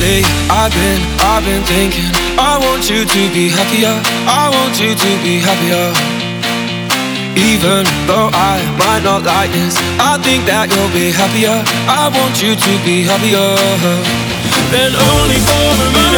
I've been, I've been thinking. I want you to be happier. I want you to be happier. Even though I might not like this, I think that you'll be happier. I want you to be happier. Then only for a